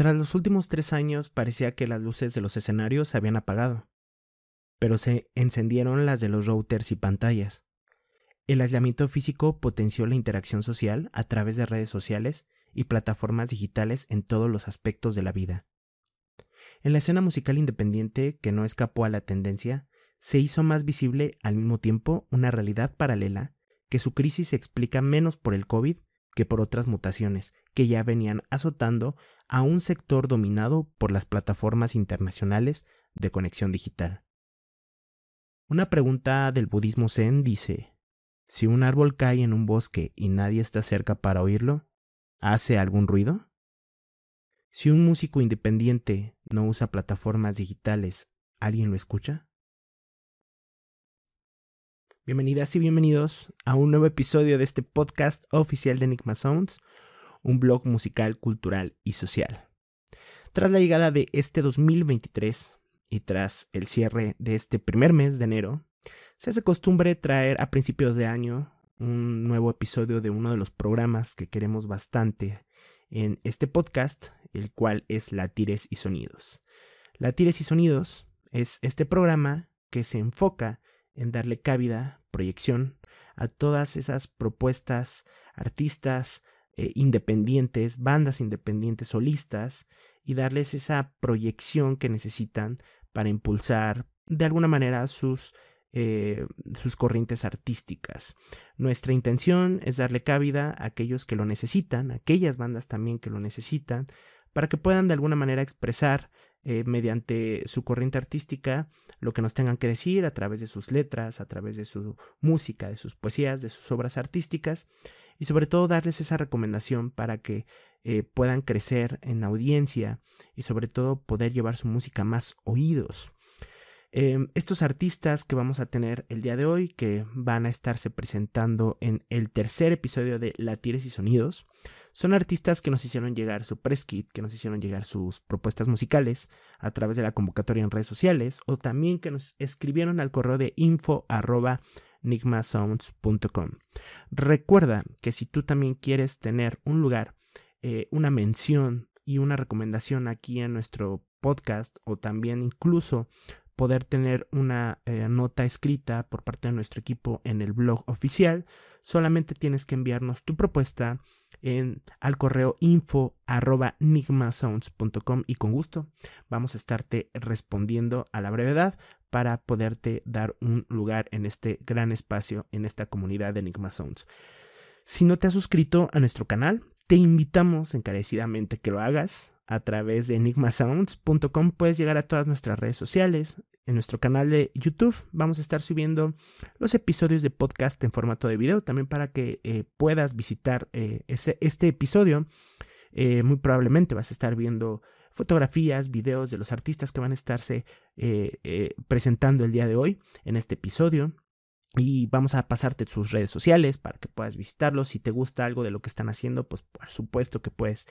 Tras los últimos tres años parecía que las luces de los escenarios se habían apagado, pero se encendieron las de los routers y pantallas. El aislamiento físico potenció la interacción social a través de redes sociales y plataformas digitales en todos los aspectos de la vida. En la escena musical independiente, que no escapó a la tendencia, se hizo más visible al mismo tiempo una realidad paralela que su crisis se explica menos por el COVID que por otras mutaciones que ya venían azotando a un sector dominado por las plataformas internacionales de conexión digital. Una pregunta del budismo zen dice, si un árbol cae en un bosque y nadie está cerca para oírlo, ¿hace algún ruido? Si un músico independiente no usa plataformas digitales, ¿alguien lo escucha? Bienvenidas y bienvenidos a un nuevo episodio de este podcast oficial de Enigma Sounds, un blog musical, cultural y social. Tras la llegada de este 2023 y tras el cierre de este primer mes de enero, se hace costumbre traer a principios de año un nuevo episodio de uno de los programas que queremos bastante en este podcast, el cual es Latires y Sonidos. Latires y Sonidos es este programa que se enfoca en darle cabida, proyección a todas esas propuestas, artistas eh, independientes, bandas independientes, solistas, y darles esa proyección que necesitan para impulsar de alguna manera sus, eh, sus corrientes artísticas. Nuestra intención es darle cabida a aquellos que lo necesitan, a aquellas bandas también que lo necesitan, para que puedan de alguna manera expresar eh, mediante su corriente artística lo que nos tengan que decir a través de sus letras, a través de su música, de sus poesías, de sus obras artísticas y sobre todo darles esa recomendación para que eh, puedan crecer en audiencia y sobre todo poder llevar su música a más oídos. Em, estos artistas que vamos a tener el día de hoy, que van a estarse presentando en el tercer episodio de Latires y Sonidos, son artistas que nos hicieron llegar su press kit, que nos hicieron llegar sus propuestas musicales a través de la convocatoria en redes sociales o también que nos escribieron al correo de info Recuerda que si tú también quieres tener un lugar, eh, una mención y una recomendación aquí en nuestro podcast o también incluso poder tener una eh, nota escrita por parte de nuestro equipo en el blog oficial, solamente tienes que enviarnos tu propuesta en, al correo info y con gusto vamos a estarte respondiendo a la brevedad para poderte dar un lugar en este gran espacio, en esta comunidad de Enigma Sounds. Si no te has suscrito a nuestro canal, te invitamos encarecidamente que lo hagas a través de enigmasounds.com. Puedes llegar a todas nuestras redes sociales, en nuestro canal de YouTube vamos a estar subiendo los episodios de podcast en formato de video también para que eh, puedas visitar eh, ese, este episodio. Eh, muy probablemente vas a estar viendo fotografías, videos de los artistas que van a estarse presentando el día de hoy en este episodio. Y vamos a pasarte sus redes sociales para que puedas visitarlos. Si te gusta algo de lo que están haciendo, pues por supuesto que puedes,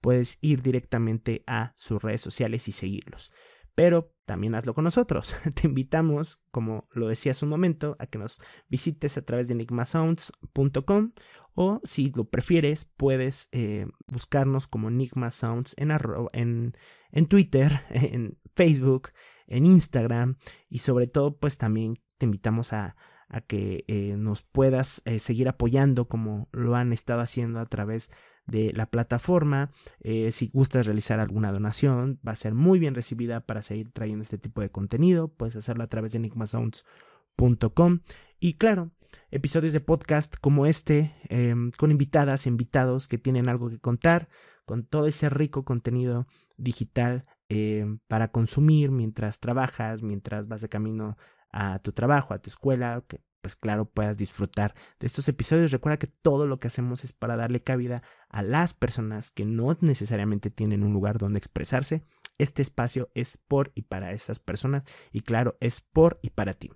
puedes ir directamente a sus redes sociales y seguirlos pero también hazlo con nosotros. Te invitamos, como lo decía hace un momento, a que nos visites a través de enigmasounds.com o si lo prefieres puedes eh, buscarnos como Enigma Sounds en, en, en, Twitter, en Facebook, en Instagram y sobre todo pues también te invitamos a, a que eh, nos puedas eh, seguir apoyando como lo han estado haciendo a través de la plataforma. Eh, si gustas realizar alguna donación, va a ser muy bien recibida para seguir trayendo este tipo de contenido. Puedes hacerlo a través de enigmasounds.com. Y claro, episodios de podcast como este, em, con invitadas, invitados que tienen algo que contar, con todo ese rico contenido digital em, para consumir mientras trabajas, mientras vas de camino a tu trabajo, a tu escuela, pues claro, puedas disfrutar de estos episodios. Recuerda que todo lo que hacemos es para darle cabida a las personas que no necesariamente tienen un lugar donde expresarse. Este espacio es por y para esas personas y claro, es por y para ti.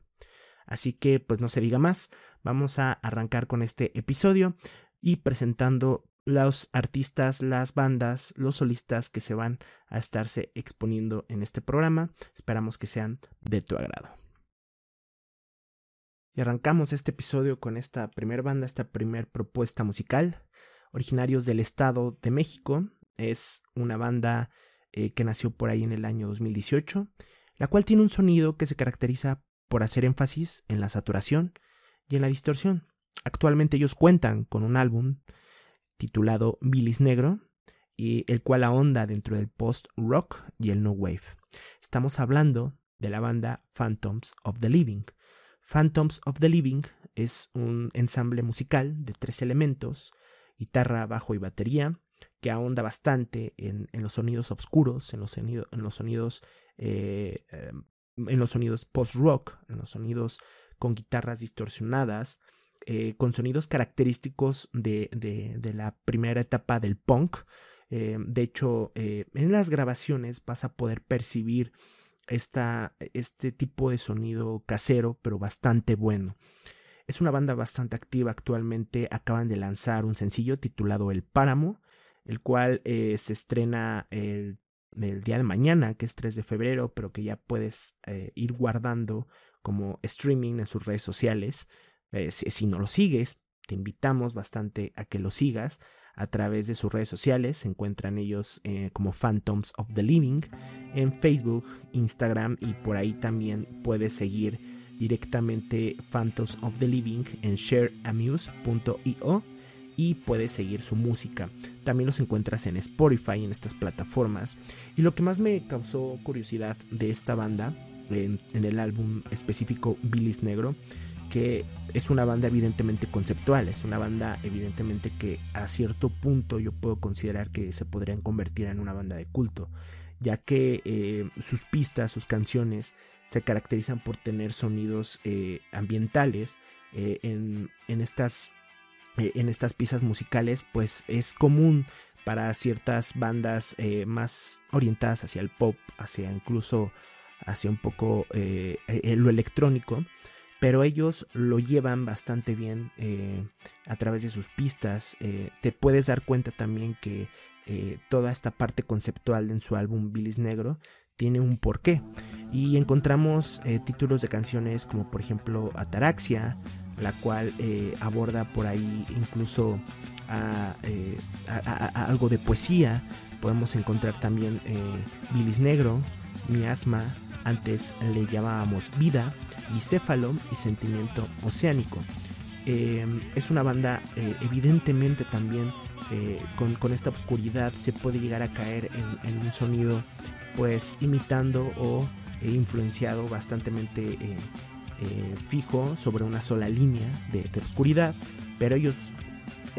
Así que pues no se diga más, vamos a arrancar con este episodio y presentando los artistas, las bandas, los solistas que se van a estarse exponiendo en este programa. Esperamos que sean de tu agrado. Y arrancamos este episodio con esta primera banda, esta primera propuesta musical, originarios del Estado de México. es una banda eh, que nació por ahí en el año 2018, la cual tiene un sonido que se caracteriza por hacer énfasis en la saturación y en la distorsión. Actualmente ellos cuentan con un álbum titulado Billis Negro, y el cual ahonda dentro del post-rock y el no wave. Estamos hablando de la banda Phantoms of the Living. Phantoms of the Living es un ensamble musical de tres elementos, guitarra, bajo y batería, que ahonda bastante en, los sonidos oscuros, en los, sonidos, en los sonidos, eh, em, en los sonidos post-rock, en los sonidos con guitarras distorsionadas, eh, con sonidos característicos de, de, la primera etapa del punk. Eh, de hecho, en las grabaciones vas a poder percibir esta, este tipo de sonido casero, pero bastante bueno. Es una banda bastante activa actualmente. Acaban de lanzar un sencillo titulado El Páramo, el cual eh, se estrena el, día de mañana, que es 3 de febrero, pero que ya puedes eh, ir guardando como streaming en sus redes sociales. Eh, si, no lo sigues, te invitamos bastante a que lo sigas a través de sus redes sociales. Se encuentran ellos como Phantoms of the Living en Facebook, Instagram y por ahí también puedes seguir directamente Phantoms of the Living en shareamuse.io y puedes seguir su música. También los encuentras en Spotify, en estas plataformas. Y lo que más me causó curiosidad de esta banda, en, el álbum específico Billy's Negro, que es una banda evidentemente conceptual, es una banda evidentemente que a cierto punto yo puedo considerar que se podrían convertir en una banda de culto, ya que eh, sus pistas, sus canciones se caracterizan por tener sonidos eh, ambientales. Eh, en, estas, eh, en estas piezas musicales, pues es común para ciertas bandas más orientadas hacia el pop, hacia incluso hacia un poco lo electrónico, pero ellos lo llevan bastante bien a través de sus pistas. te puedes dar cuenta también que toda esta parte conceptual en su álbum Billy's Negro tiene un porqué. Y encontramos eh, títulos de canciones como por ejemplo Ataraxia, la cual eh, aborda por ahí incluso eh, algo de poesía. Podemos encontrar también Bilis Negro, Mi Asma, antes le llamábamos Vida, Bicéfalo y Sentimiento Oceánico. es una banda evidentemente también con, esta oscuridad se puede llegar a caer en un sonido pues imitando o eh, influenciado bastante eh, eh, fijo sobre una sola línea de, oscuridad, pero ellos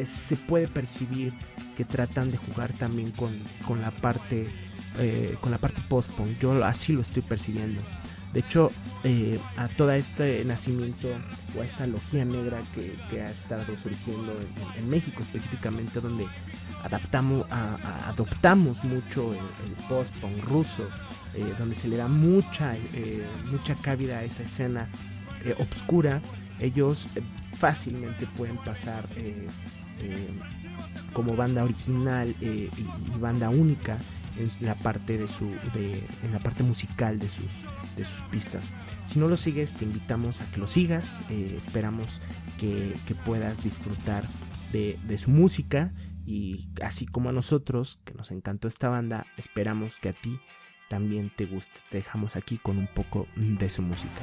se puede percibir que tratan de jugar también con, con la parte con la parte post-punk. Yo así lo estoy percibiendo. De hecho, a todo este nacimiento o a esta logía negra que, ha estado surgiendo en, México específicamente, donde adaptamos, adoptamos mucho el, post-punk ruso, eh, donde se le da mucha, eh, mucha cabida a esa escena eh, obscura, ellos fácilmente pueden pasar como banda original y, banda única en la parte de su en la parte musical de sus de sus pistas si no lo sigues te invitamos a que lo sigas esperamos que, puedas disfrutar de, de, su música y así como a nosotros, que nos encantó esta banda, esperamos que a ti también te guste. Te dejamos aquí con un poco de su música.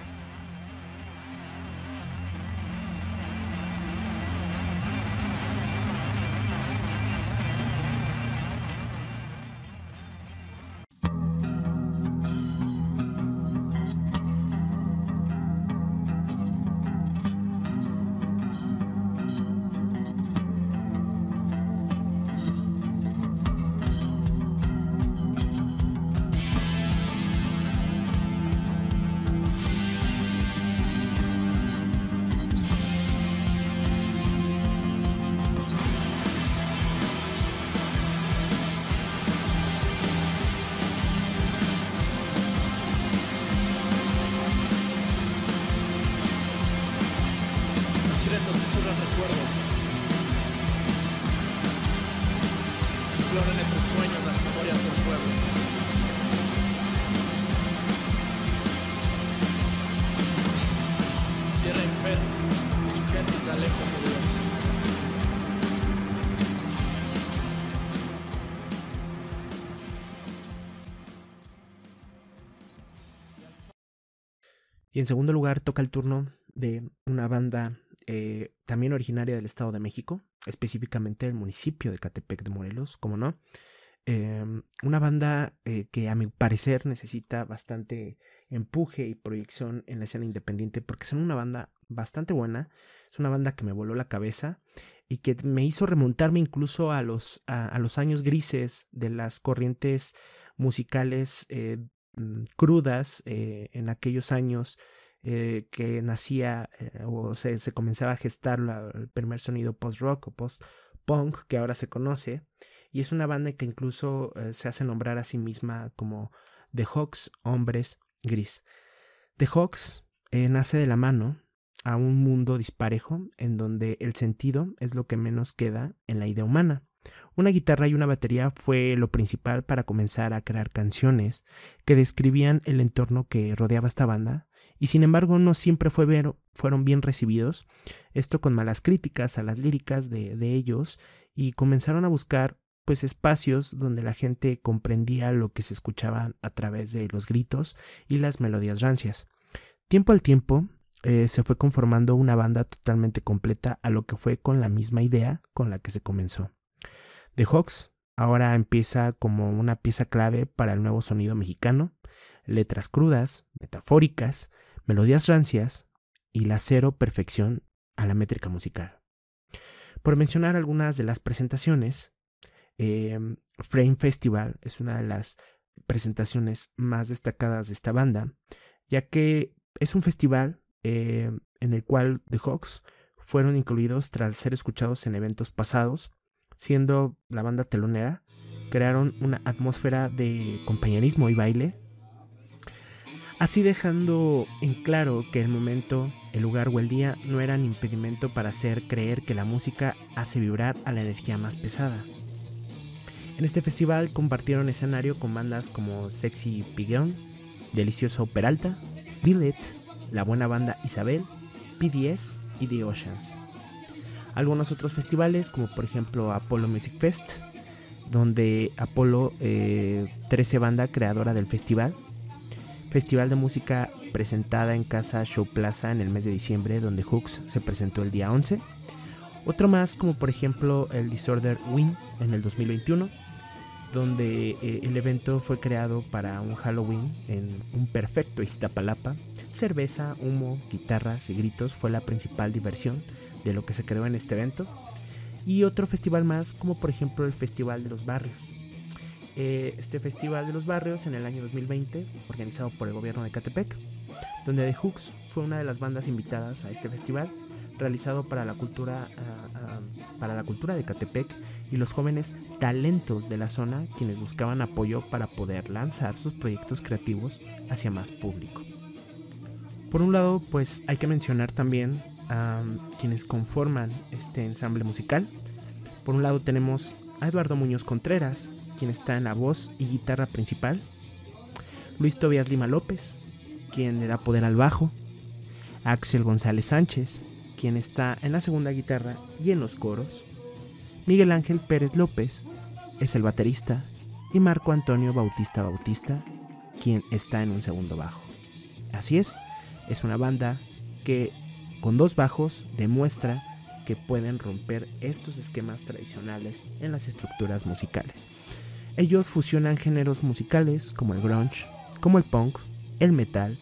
En segundo lugar toca el turno de una banda eh, también originaria del Estado de México, específicamente del municipio de Catepec de Morelos, como no. Em, una banda eh, que a mi parecer necesita bastante empuje y proyección en la escena independiente porque son una banda bastante buena, es una banda que me voló la cabeza y que me hizo remontarme incluso a los, a, los años grises de las corrientes musicales eh, mm, crudas en aquellos años eh, que nacía eh, o se, se, comenzaba a gestar el primer sonido post-rock o post-punk que ahora se conoce. Y es una banda que incluso eh, se hace nombrar a sí misma como The Hawks Hombres Gris. The Hawks nace de la mano a un mundo disparejo en donde el sentido es lo que menos queda en la idea humana. Una guitarra y una batería fue lo principal para comenzar a crear canciones que describían el entorno que rodeaba esta banda y sin embargo no siempre fue ver, fueron bien recibidos, esto con malas críticas a las líricas de, ellos y comenzaron a buscar pues espacios donde la gente comprendía lo que se escuchaba a través de los gritos y las melodías rancias. Tiempo al tiempo eh, se fue conformando una banda totalmente completa a lo que fue con la misma idea con la que se comenzó. The Hawks ahora empieza como una pieza clave para el nuevo sonido mexicano, letras crudas, metafóricas, melodías rancias y la cero perfección a la métrica musical. Por mencionar algunas de las presentaciones, em, Frame Festival es una de las presentaciones más destacadas de esta banda, ya que es un festival em, en el cual The Hawks fueron incluidos tras ser escuchados en eventos pasados, siendo la banda telonera, crearon una atmósfera de compañerismo y baile así dejando en claro que el momento, el lugar o el día no eran impedimento para hacer creer que la música hace vibrar a la energía más pesada. En este festival compartieron escenario con bandas como Sexy Pigueón, Delicioso Peralta, Billet, la buena banda Isabel, PDS y The Oceans. Algunos otros festivales como por ejemplo Apollo Music Fest, donde Apollo, 13 eh, banda creadora del festival, festival de música presentada en Casa Show Plaza en el mes de diciembre, donde Hooks se presentó el día 11. Otro más, como por ejemplo el Disorder Win en el 2021, donde eh, el evento fue creado para un Halloween en un perfecto Iztapalapa. Cerveza, humo, guitarras y gritos fue la principal diversión de lo que se creó en este evento. Y otro festival más, como por ejemplo el Festival de los Barrios, eh, este Festival de los Barrios en el año 2020, organizado por el gobierno de Catepec, donde The Hooks fue una de las bandas invitadas a este festival realizado para la cultura ah, ah, para la cultura de Catepec y los jóvenes talentos de la zona quienes buscaban apoyo para poder lanzar sus proyectos creativos hacia más público. Por un lado, pues hay que mencionar también a quienes conforman este ensamble musical. Por un lado tenemos a Eduardo Muñoz Contreras, quien está en la voz y guitarra principal, Luis Tobias Lima López, quien le da poder al bajo, Axel González Sánchez, quien está en la segunda guitarra y en los coros, Miguel Ángel Pérez López es el baterista y Marco Antonio Bautista Bautista, quien está en un segundo bajo. Así es, es una banda que con dos bajos demuestra que pueden romper estos esquemas tradicionales en las estructuras musicales. Ellos fusionan géneros musicales como el grunge, como el punk, el metal,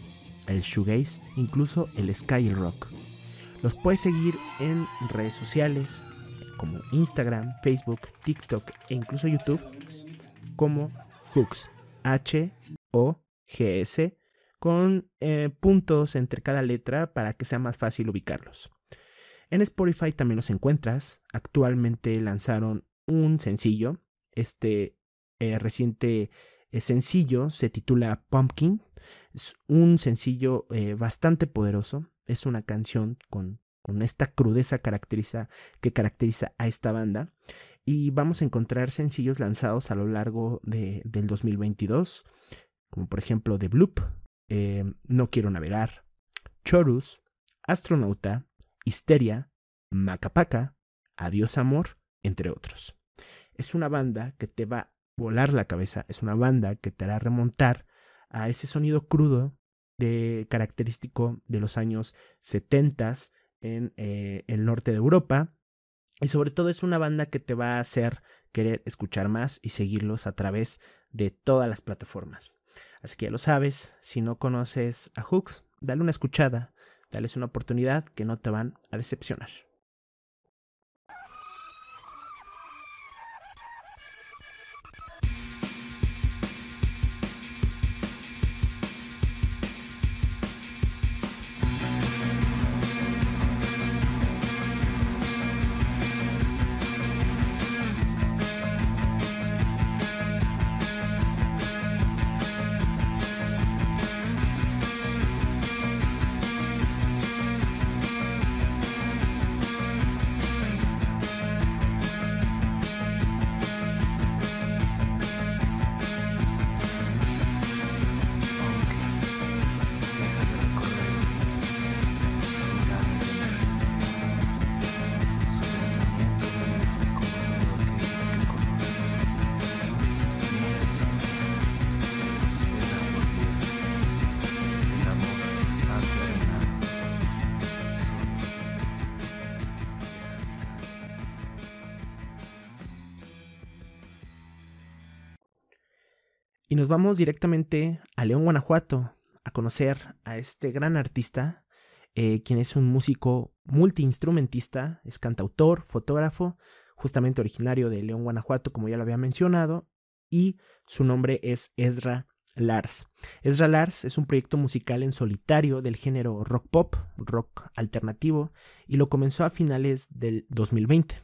el shoegaze, incluso el sky y el rock. Los puedes seguir en redes sociales como Instagram, Facebook, TikTok e incluso YouTube como Hooks, H O G S con eh, puntos entre cada letra para que sea más fácil ubicarlos. En Spotify también los encuentras. Actualmente lanzaron un sencillo. Este eh, reciente eh, sencillo se titula Pumpkin. Es un sencillo eh, bastante poderoso. Es una canción con, con esta crudeza que caracteriza a esta banda. Y vamos a encontrar sencillos lanzados a lo largo de, del 2022, como por ejemplo The Bloop, No Quiero Navegar, Chorus, Astronauta, Histeria, Macapaca, Adiós Amor, entre otros. Es una banda que te va volar la cabeza. Es una banda que te hará remontar a ese sonido crudo de, característico de los años 70 en eh, el norte de Europa. Y sobre todo es una banda que te va a hacer querer escuchar más y seguirlos a través de todas las plataformas. Así que ya lo sabes, si no conoces a Hooks, dale una escuchada, dales una oportunidad que no te van a decepcionar. Y nos vamos directamente a León, Guanajuato, a conocer a este gran artista, eh, quien es un músico multiinstrumentista, es cantautor, fotógrafo, justamente originario de León, Guanajuato, como ya lo había mencionado, y su nombre es Ezra Lars. Ezra Lars es un proyecto musical en solitario del género rock pop, rock alternativo, y lo comenzó a finales del 2020.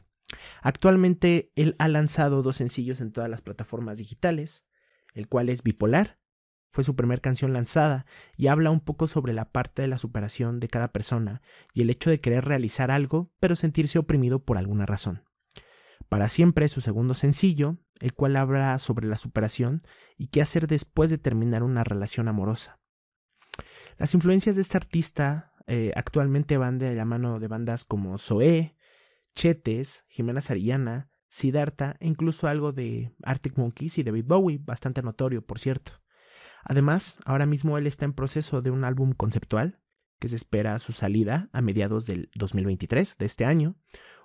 Actualmente él ha lanzado dos sencillos en todas las plataformas digitales, el cual es bipolar. Fue su primera canción lanzada y habla un poco sobre la parte de la superación de cada persona y el hecho de querer realizar algo pero sentirse oprimido por alguna razón. Para siempre su segundo sencillo, el cual habla sobre la superación y qué hacer después de terminar una relación amorosa. Las influencias de este artista eh, actualmente van de la mano de bandas como Zoé, Chetes, Jimena Sarillana, Siddhartha e incluso algo de Arctic Monkeys y David Bowie, bastante notorio, por cierto. Además, ahora mismo él está en proceso de un álbum conceptual que se espera su salida a mediados del 2023 de este año,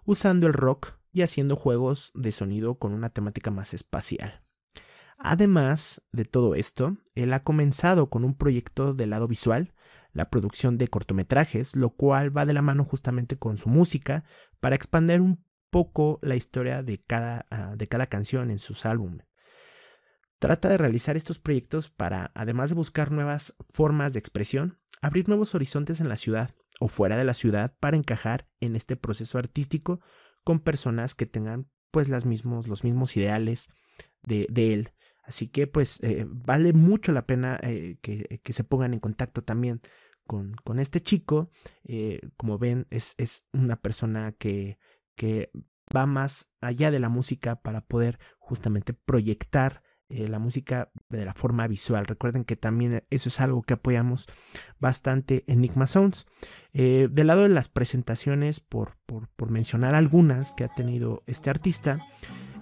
usando el rock y haciendo juegos de sonido con una temática más espacial. Además de todo esto, él ha comenzado con un proyecto del lado visual, la producción de cortometrajes, lo cual va de la mano justamente con su música para expandir un poco la historia de cada, ah, de cada canción en sus álbumes. Trata de realizar estos proyectos para, además de buscar nuevas formas de expresión, abrir nuevos horizontes en la ciudad o fuera de la ciudad para encajar en este proceso artístico con personas que tengan pues las mismos, los mismos ideales de, él. Así que pues eh, vale mucho la pena eh, que, se pongan en contacto también con, con este chico. Eh, como ven, es, es una persona que que va más allá de la música para poder justamente proyectar eh, la música de la forma visual. Recuerden que también eso es algo que apoyamos bastante en Enigma Sounds. Eh, del lado de las presentaciones, por, por, mencionar algunas que ha tenido este artista,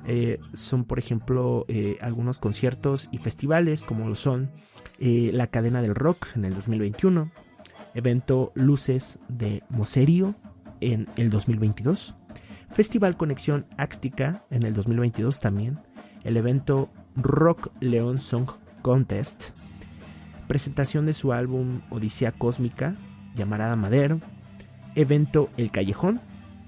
eh, son por ejemplo algunos conciertos y festivales como lo son la cadena del rock en el 2021, evento Luces de Moserio en el 2022, Festival Conexión Axtica en el 2022 también, el evento Rock León Song Contest, presentación de su álbum Odisea Cósmica, llamarada Madero, evento El Callejón.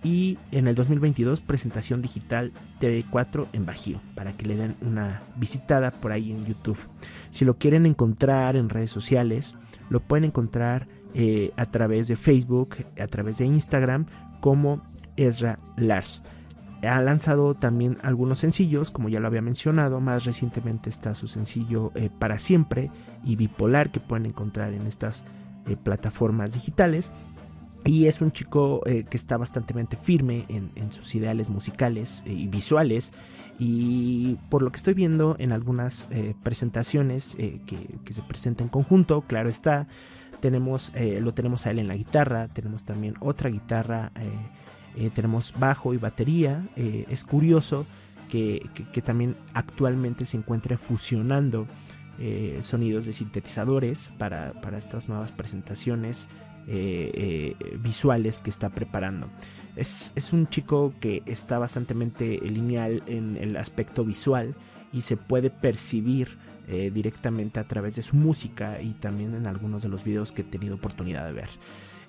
Y en el 2022 presentación digital TV4 en Bajío para que le den una visitada por ahí en YouTube. Si lo quieren encontrar en redes sociales, lo pueden encontrar eh, a través de Facebook, a través de Instagram como Ezra Lars. Ha lanzado también algunos sencillos, como ya lo había mencionado, más recientemente está su sencillo eh, Para Siempre y Bipolar que pueden encontrar en estas eh, plataformas digitales. Y es un chico eh, que está bastante firme en, sus ideales musicales y visuales. Y por lo que estoy viendo en algunas presentaciones que, se presentan en conjunto, claro está, tenemos, lo tenemos a él en la guitarra, tenemos también otra guitarra eh, tenemos bajo y batería. Eh, es curioso que, también actualmente se encuentre fusionando eh, sonidos de sintetizadores para, estas nuevas presentaciones visuales que está preparando. Es, un chico que está bastante lineal en el aspecto visual y se puede percibir directamente a través de su música y también en algunos de los videos que he tenido oportunidad de ver.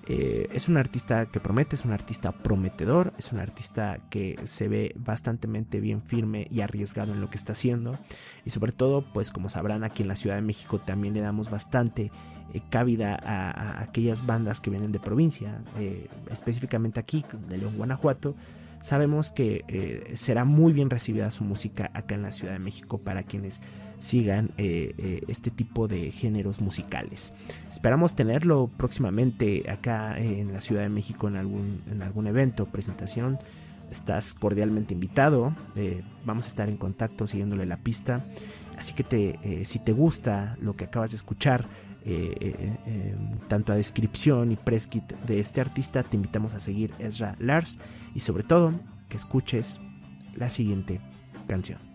Eh, es un artista que promete, es un artista prometedor, es un artista que se ve bastante bien firme y arriesgado en lo que está haciendo. Y sobre todo, pues como sabrán, aquí en la Ciudad de México también le damos bastante eh, cabida a, aquellas bandas que vienen de provincia, eh, específicamente aquí de León, Guanajuato. Sabemos que será muy bien recibida su música acá en la Ciudad de México para quienes sigan eh, eh, este tipo de géneros musicales. Esperamos tenerlo próximamente acá en la Ciudad de México en algún, en algún evento, presentación. Estás cordialmente invitado. Eh, vamos a estar en contacto siguiéndole la pista. Así que te, si te gusta lo que acabas de escuchar, tanto a descripción y press kit de este artista, te invitamos a seguir Ezra Lars y sobre todo que escuches la siguiente canción.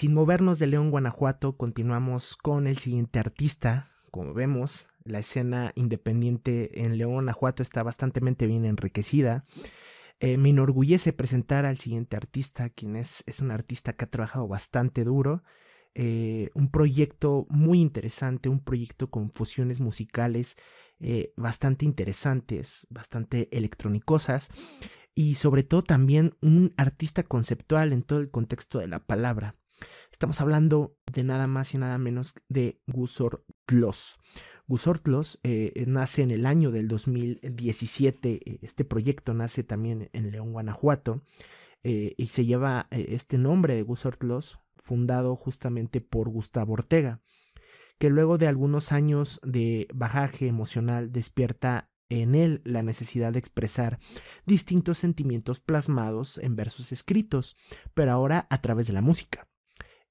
Sin movernos de León, Guanajuato, continuamos con el siguiente artista. Como vemos, la escena independiente en León, Guanajuato está bastante bien enriquecida. Eh, me enorgullece presentar al siguiente artista, quien es, es un artista que ha trabajado bastante duro. Eh, un proyecto muy interesante, un proyecto con fusiones musicales eh, bastante interesantes, bastante electrónicosas y sobre todo también un artista conceptual en todo el contexto de la palabra. Estamos hablando de nada más y nada menos de Gusor Tlos. Gusor Tlos eh, nace en el año del 2017. Eh, este proyecto nace también en León, Guanajuato. Eh, y se lleva este nombre de Gusor Tlos, fundado justamente por Gustavo Ortega, que luego de algunos años de bajaje emocional despierta en él la necesidad de expresar distintos sentimientos plasmados en versos escritos, pero ahora a través de la música.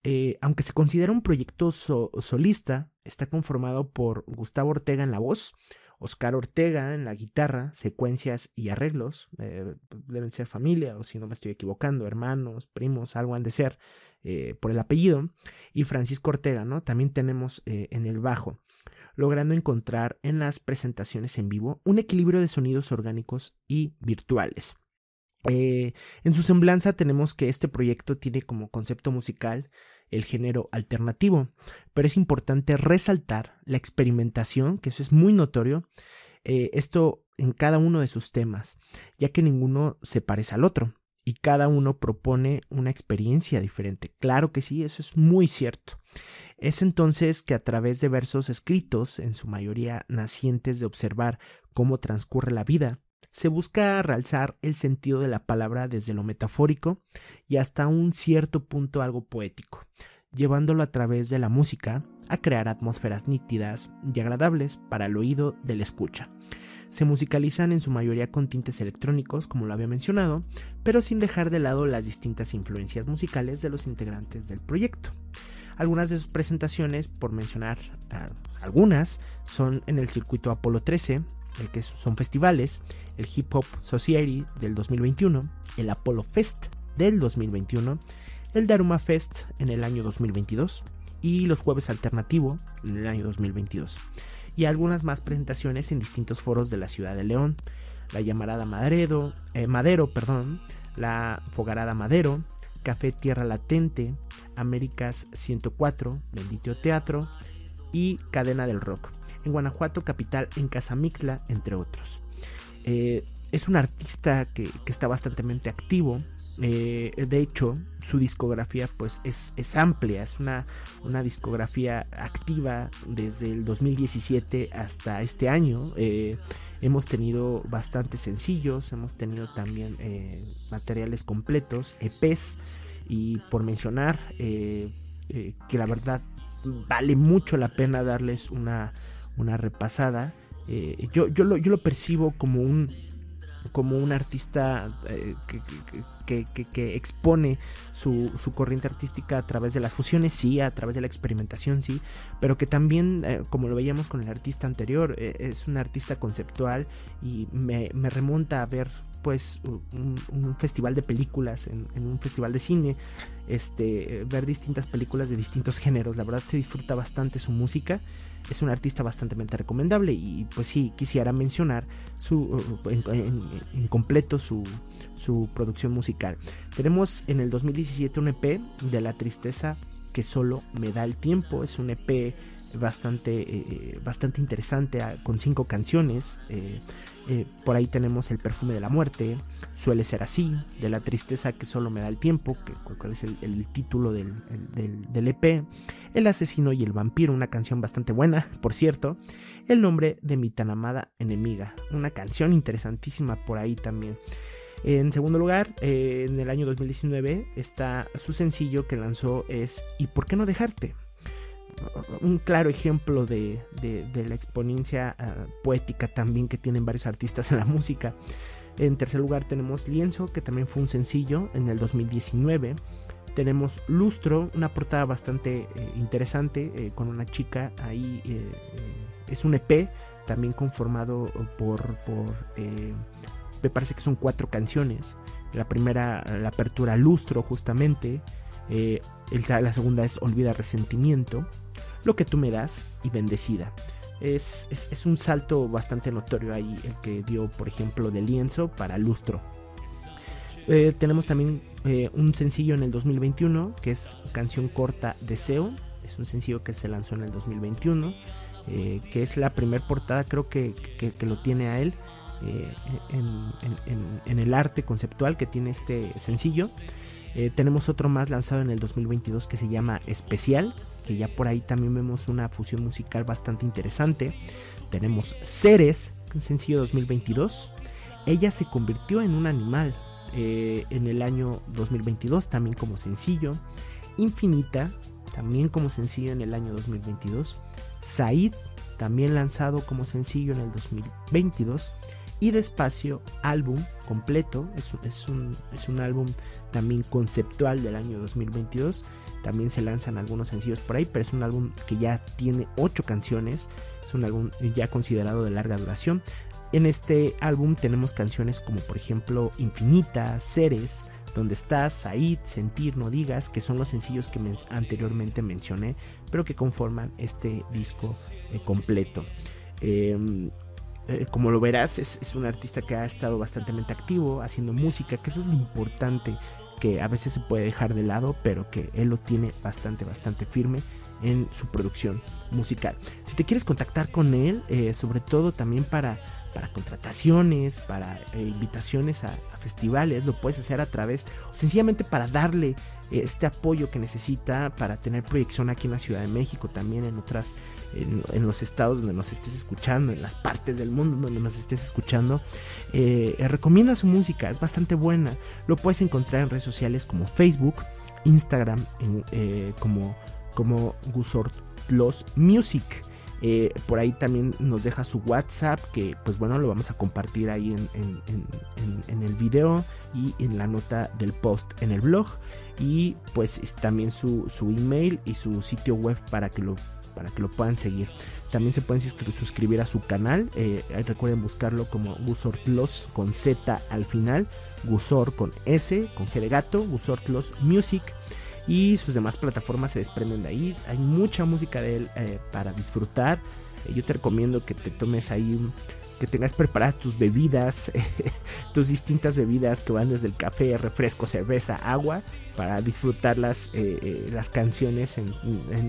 Eh, aunque se considera un proyecto solista, está conformado por Gustavo Ortega en la voz, Oscar Ortega en la guitarra, secuencias y arreglos, eh, deben ser familia o si no me estoy equivocando, hermanos, primos, algo han de ser eh, por el apellido, y Francisco Ortega, ¿no? También tenemos en el bajo, logrando encontrar en las presentaciones en vivo un equilibrio de sonidos orgánicos y virtuales. Eh, en su semblanza tenemos que este proyecto tiene como concepto musical el género alternativo, pero es importante resaltar la experimentación, que eso es muy notorio, eh, esto en cada uno de sus temas, ya que ninguno se parece al otro y cada uno propone una experiencia diferente. Claro que sí, eso es muy cierto. Es entonces que a través de versos escritos, en su mayoría nacientes de observar cómo transcurre la vida, se busca realzar el sentido de la palabra desde lo metafórico y hasta un cierto punto algo poético, llevándolo a través de la música a crear atmósferas nítidas y agradables para el oído del escucha. Se musicalizan en su mayoría con tintes electrónicos, como lo había mencionado, pero sin dejar de lado las distintas influencias musicales de los integrantes del proyecto. Algunas de sus presentaciones, por mencionar algunas, son en el circuito Apolo 13, que son festivales, el Hip Hop Society del 2021, el Apollo Fest del 2021, el Daruma Fest en el año 2022 y los jueves alternativo en el año 2022 y algunas más presentaciones en distintos foros de la ciudad de León, la llamarada Madero, eh, Madero, perdón, la Fogarada Madero, Café Tierra Latente, Américas 104, Bendito Teatro y Cadena del Rock, en Guanajuato capital, en Casamictla, entre otros. Eh, es un artista que, está bastante activo. Eh, de hecho, su discografía pues es, es amplia, es una, una, discografía activa desde el 2017 hasta este año. Eh, hemos tenido bastantes sencillos, hemos tenido también materiales completos, EPs, y por mencionar que la verdad vale mucho la pena darles una, una repasada. yo, yo, lo, yo lo percibo como un como un artista eh, que, expone su, corriente artística a través de las fusiones, sí, a través de la experimentación, sí, pero que también, eh, como lo veíamos con el artista anterior, eh, es un artista conceptual y me, remonta a ver pues un, festival de películas, en, un festival de cine, este, ver distintas películas de distintos géneros, la verdad se disfruta bastante su música es un artista bastante recomendable y pues sí quisiera mencionar su, en, completo su, su, producción musical. Tenemos en el 2017 un EP de La Tristeza que solo me da el tiempo, es un EP bastante, eh, bastante interesante ah, con cinco canciones. Eh, eh, por ahí tenemos El perfume de la muerte, Suele ser así, De la tristeza que solo me da el tiempo, que cuál es el, título del, del, EP, El asesino y el vampiro, una canción bastante buena, por cierto, El nombre de mi tan amada enemiga, una canción interesantísima por ahí también. En segundo lugar, en el año 2019 está su sencillo que lanzó es ¿Y por qué no dejarte? Un claro ejemplo de, la exponencia ah, poética también que tienen varios artistas en la música. En tercer lugar tenemos Lienzo, que también fue un sencillo en el 2019. Tenemos Lustro, una portada bastante eh, interesante eh, con una chica ahí. Eh, es un EP también conformado por, por me parece que son cuatro canciones. La primera, la apertura Lustro justamente. La segunda es Olvida Resentimiento lo que tú me das y bendecida. Es, un salto bastante notorio ahí el que dio, por ejemplo, de lienzo para lustro. Eh, tenemos también eh, un sencillo en el 2021 que es canción corta Deseo. Es un sencillo que se lanzó en el 2021. Eh, que es la primer portada, creo que, lo tiene a él en, el arte conceptual que tiene este sencillo. Eh, tenemos otro más lanzado en el 2022 que se llama Especial, que ya por ahí también vemos una fusión musical bastante interesante. Tenemos Ceres, un sencillo 2022. Ella se convirtió en un animal eh, en el año 2022, también como sencillo. Infinita, también como sencillo en el año 2022. Said, también lanzado como sencillo en el 2022 y Despacio, álbum completo, es, es, un, es un álbum también conceptual del año 2022. También se lanzan algunos sencillos por ahí, pero es un álbum que ya tiene 8 canciones, es un álbum ya considerado de larga duración. En este álbum tenemos canciones como por ejemplo Infinita, Ceres, Donde estás, Said, Sentir, No digas, que son los sencillos que anteriormente mencioné, pero que conforman este disco eh, completo. Em, eh, como lo verás, es, un artista que ha estado bastante activo haciendo música, que eso es lo importante, que a veces se puede dejar de lado, pero que él lo tiene bastante, bastante firme en su producción musical. Si te quieres contactar con él, eh, sobre todo también para para contrataciones, para eh, invitaciones a, festivales, lo puedes hacer a través, sencillamente para darle eh, este apoyo que necesita para tener proyección aquí en la Ciudad de México, también en otras, en, los estados donde nos estés escuchando, en las partes del mundo donde nos estés escuchando. Eh, recomienda su música, es bastante buena. Lo puedes encontrar en redes sociales como Facebook, Instagram, como, como Los Music. Eh, por ahí también nos deja su WhatsApp, que pues bueno, lo vamos a compartir ahí en, el video y en la nota del post en el blog. Y pues también su, email y su sitio web para que lo para que lo puedan seguir. También se pueden suscribir a su canal. Eh, recuerden buscarlo como Gusortlos con Z al final. Gusor con S, con G de gato. Gusortlos Music. Y sus demás plataformas se desprenden de ahí. Hay mucha música de él eh, para disfrutar. Eh, yo te recomiendo que te tomes ahí que tengas preparadas tus bebidas, tus distintas bebidas que van desde el café, refresco, cerveza, agua, para disfrutar las, eh, las canciones en,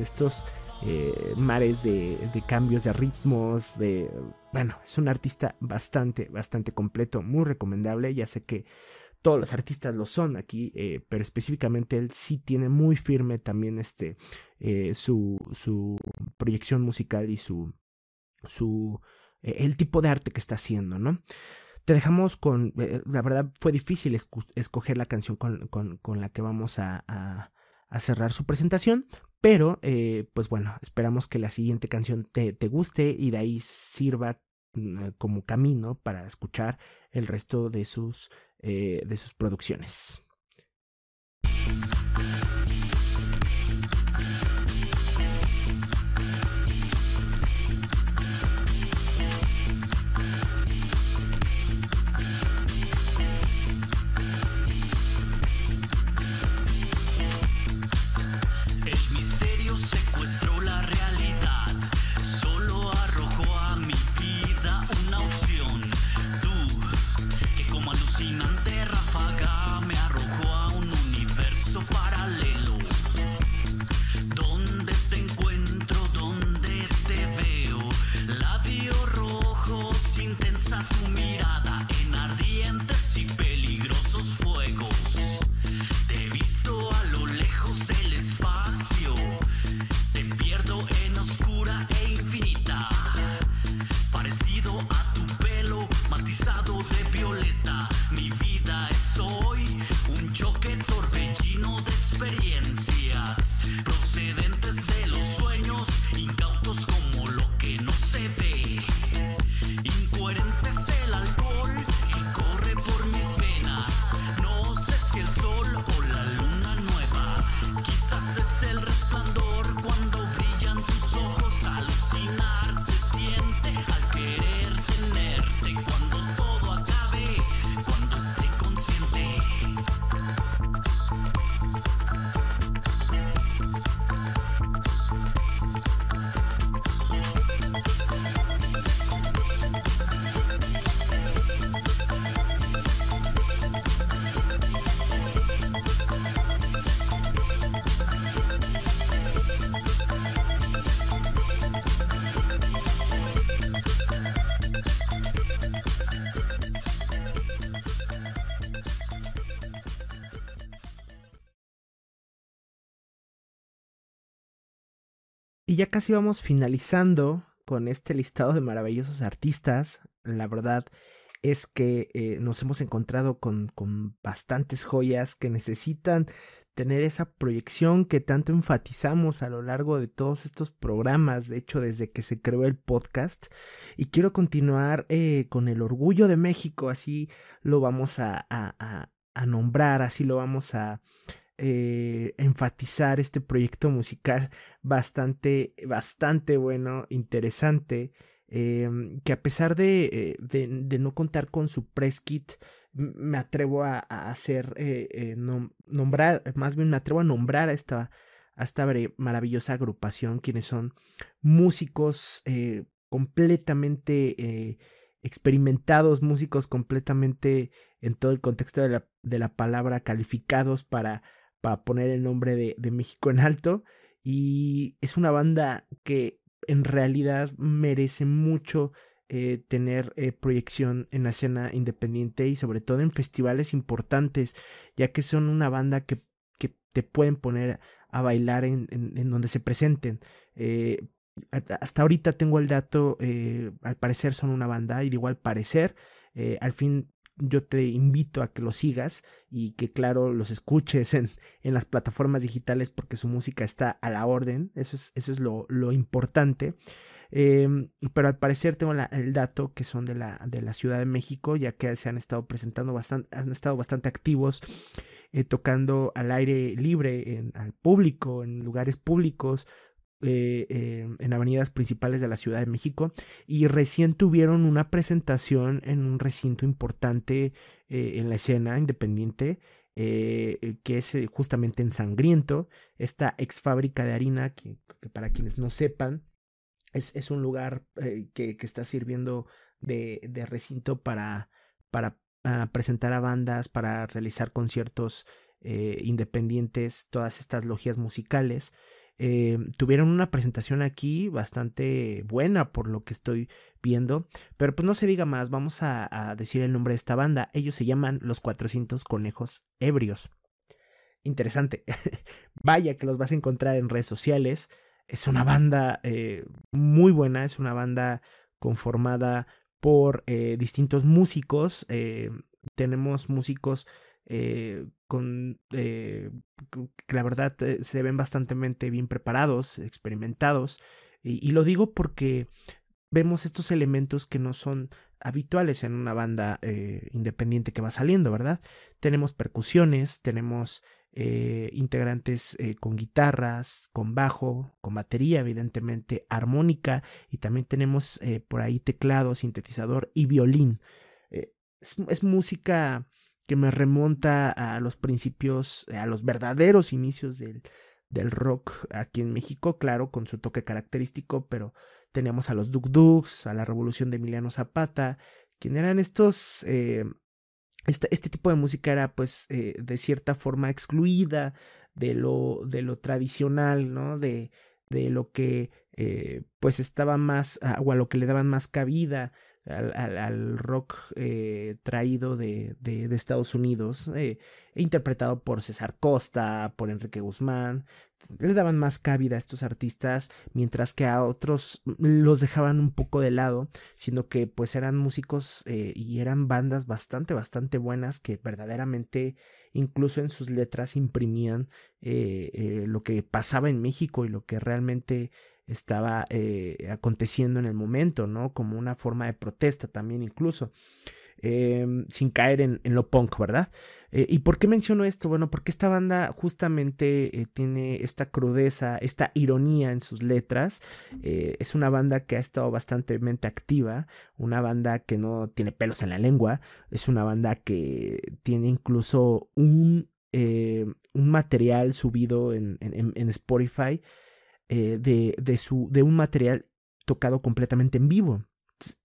estos mares de, cambios de ritmos, de... Bueno, es un artista bastante, bastante completo, muy recomendable, ya sé que todos los artistas lo son aquí, pero específicamente él sí tiene muy firme también este, su, su proyección musical y su, su eh, el tipo de arte que está haciendo, ¿no? Te dejamos con, eh, la verdad fue difícil escoger la canción con, la que vamos a, cerrar su presentación, pero eh, pues bueno, esperamos que la siguiente canción te, guste y de ahí sirva mm, como camino para escuchar el resto de sus, de sus producciones. Y ya casi vamos finalizando con este listado de maravillosos artistas. La verdad es que eh, nos hemos encontrado con, con bastantes joyas que necesitan tener esa proyección que tanto enfatizamos a lo largo de todos estos programas, de hecho desde que se creó el podcast. Y quiero continuar eh, con el orgullo de México, así lo vamos a, a, a nombrar, así lo vamos a, eh, enfatizar este proyecto musical bastante, bastante bueno, interesante, em, que a pesar de, eh, de, no contar con su press kit, me atrevo a, hacer, eh, nombrar, más bien me atrevo a nombrar a esta, a maravillosa agrupación, quienes son músicos completamente experimentados, músicos completamente en todo el contexto de la, de la palabra calificados para para poner el nombre de, México en alto. Y es una banda que en realidad merece mucho eh, tener eh, proyección en la escena independiente y sobre todo en festivales importantes, ya que son una banda que, que te pueden poner a bailar en, en, donde se presenten. Eh, hasta ahorita tengo el dato, al parecer son una banda y de igual parecer, al fin yo te invito a que los sigas y que claro los escuches en, en las plataformas digitales porque su música está a la orden, eso es, eso es lo, lo importante. Em, pero al parecer tengo el dato que son de la, de la Ciudad de México, ya que se han estado presentando bastante, han estado bastante activos, eh, tocando al aire libre, en, al público, en lugares públicos, en avenidas principales de la Ciudad de México y recién tuvieron una presentación en un recinto importante en la escena independiente que es justamente en Sangriento, esta ex fábrica de harina, que, para quienes no sepan, es, es un lugar que, que, está sirviendo de, de recinto para, para presentar a bandas, para realizar conciertos eh, independientes, todas estas logias musicales. Eh, tuvieron una presentación aquí bastante buena por lo que estoy viendo, pero pues no se diga más, vamos a, decir el nombre de esta banda. Ellos se llaman Los 400 Conejos Ebrios. Interesante. Vaya que los vas a encontrar en redes sociales. Es una banda eh, muy buena, es una banda conformada por eh, distintos músicos. Tenemos músicos con que la verdad se ven bastante bien preparados, experimentados. Y, lo digo porque vemos estos elementos que no son habituales en una banda independiente que va saliendo, ¿verdad? Tenemos percusiones, tenemos eh, integrantes eh, con guitarras, con bajo, con batería, evidentemente, armónica y también tenemos eh, por ahí teclado, sintetizador y violín. Es, música que me remonta a los principios, a los verdaderos inicios del, del rock aquí en México, claro, con su toque característico, pero tenemos a los Duk Duks, a la revolución de Emiliano Zapata, quien eran estos este, este, tipo de música era pues eh, de cierta forma excluida de lo, de lo tradicional, ¿no? De, de lo que eh, pues estaba más, o a lo que le daban más cabida al, al, rock eh, traído de, de, Estados Unidos, eh, interpretado por César Costa, por Enrique Guzmán. Le daban más cabida a estos artistas, mientras que a otros los dejaban un poco de lado, siendo que pues eran músicos eh, y eran bandas bastante, bastante buenas que verdaderamente incluso en sus letras imprimían lo que pasaba en México y lo que realmente estaba eh, aconteciendo en el momento, ¿no? Como una forma de protesta también incluso. Em, sin caer en, lo punk, ¿verdad? Eh, ¿Y por qué menciono esto? Bueno, porque esta banda justamente eh, tiene esta crudeza, esta ironía en sus letras. es una banda que ha estado bastante activa, una banda que no tiene pelos en la lengua, es una banda que tiene incluso un, un material subido en, en, en Spotify eh, de, de, su, de un material tocado completamente en vivo.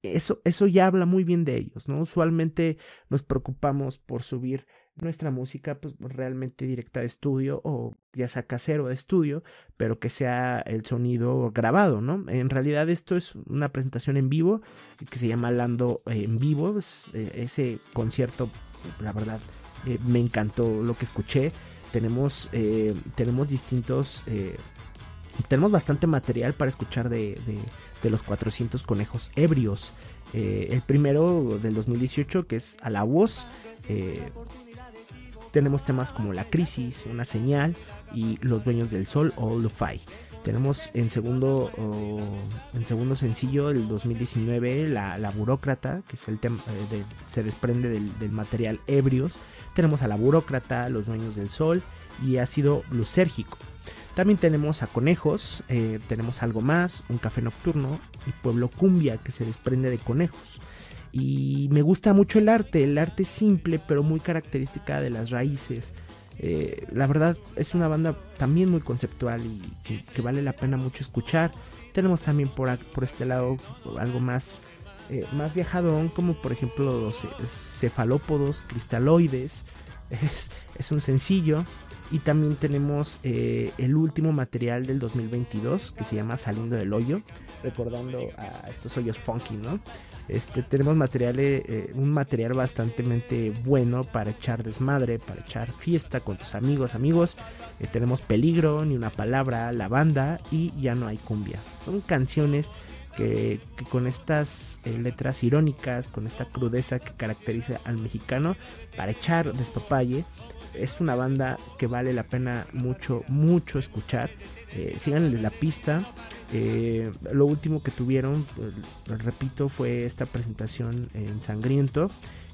Eso, eso ya habla muy bien de ellos, ¿no? Usualmente nos preocupamos por subir nuestra música pues realmente directa de estudio o ya sea casero de estudio, pero que sea el sonido grabado, ¿no? En realidad esto es una presentación en vivo que se llama Lando en vivo, eh, ese concierto, la verdad, eh, me encantó lo que escuché. Tenemos, tenemos distintos tenemos bastante material para escuchar de, los 400 conejos ebrios. Eh, el primero del 2018 que es a la voz. Eh, tenemos temas como La Crisis, Una Señal y Los Dueños del Sol o Lo-Fi. Tenemos en segundo, en segundo sencillo del 2019 la, la Burócrata, que es el tema eh, se desprende del, del, material ebrios. Tenemos a la Burócrata, Los Dueños del Sol y ha sido. También tenemos a Conejos, eh, tenemos algo más, un café nocturno y Pueblo Cumbia que se desprende de conejos. Y me gusta mucho el arte, el arte simple pero muy característica de las raíces. Eh, la verdad es una banda también muy conceptual y que, vale la pena mucho escuchar. Tenemos también por, por este lado algo más, eh, más viajadón como por ejemplo los cefalópodos cristaloides. Es, es un sencillo y también tenemos eh, el último material del 2022 que se llama Saliendo del Hoyo, recordando a estos hoyos funky, ¿no? Este, tenemos material, eh, un material bastante bueno para echar desmadre, para echar fiesta con tus amigos, amigos. Eh, tenemos Peligro, Ni una palabra, La banda y Ya no hay cumbia. Son canciones que, que, con estas letras irónicas, con esta crudeza que caracteriza al mexicano, para echar despapalle, es una banda que vale la pena mucho, mucho escuchar. Eh, síganles la pista. Eh, lo último que tuvieron, pues, repito, fue esta presentación en Sangriento.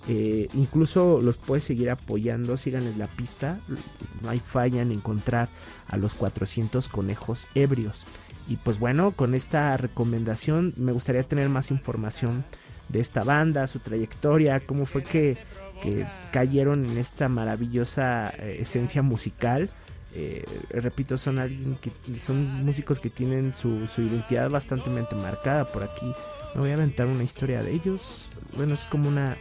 Eh, incluso los puedes seguir apoyando, síganles la pista. No hay falla en encontrar a los 400 conejos ebrios. Y pues bueno, con esta recomendación me gustaría tener más información de esta banda, su trayectoria, cómo fue que, cayeron en esta maravillosa eh, esencia musical. Eh, repito, son alguien que son músicos que tienen su, su identidad bastante marcada por aquí. Me voy a aventar una historia de ellos. Bueno, es como una.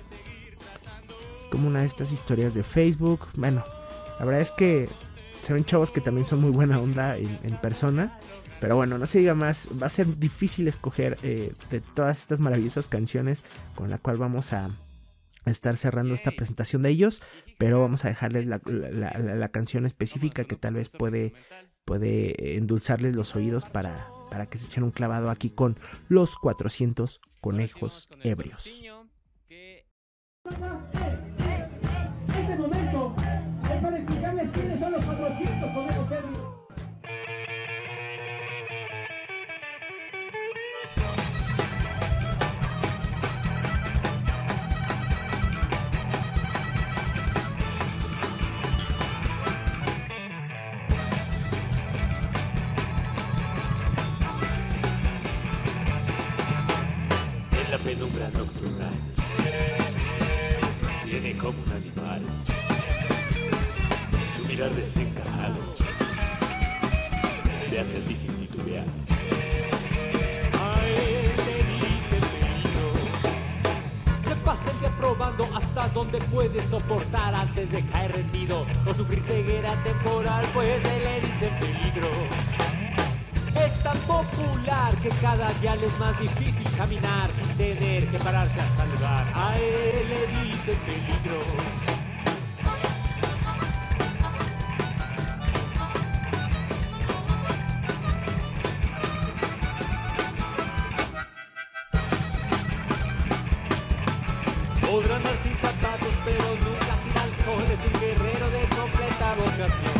Es como una de estas historias de Facebook. Bueno, la verdad es que se ven chavos que también son muy buena onda en persona. Pero bueno, no se diga más, va a ser difícil escoger eh, de todas estas maravillosas canciones con la cual vamos a estar cerrando esta presentación de ellos, pero vamos a dejarles la, canción específica que tal vez puede, puede endulzarles los oídos para, para que se echen un clavado aquí con los 400 conejos ebrios. Como un animal. Su mirar desencajado te hace ti sin titubear. A él le dice peligro. Se pasa el día probando hasta donde puede soportar antes de caer rendido o sufrir ceguera temporal, pues él le dice peligro tan popular que cada día le es más difícil caminar, tener que pararse a saludar. A él le dice peligro. Podrán andar sin zapatos, pero nunca sin alcohol. Es un guerrero de completa vocación.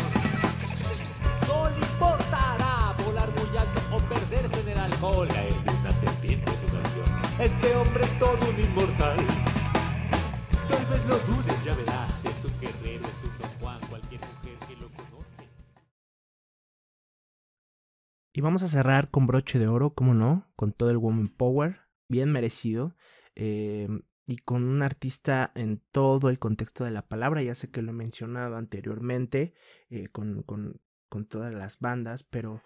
Y vamos a cerrar con broche de oro, como no, con todo el Woman Power, bien merecido. Eh, y con un artista en todo el contexto de la palabra. Ya sé que lo he mencionado anteriormente eh, con, con, con, todas las bandas, pero,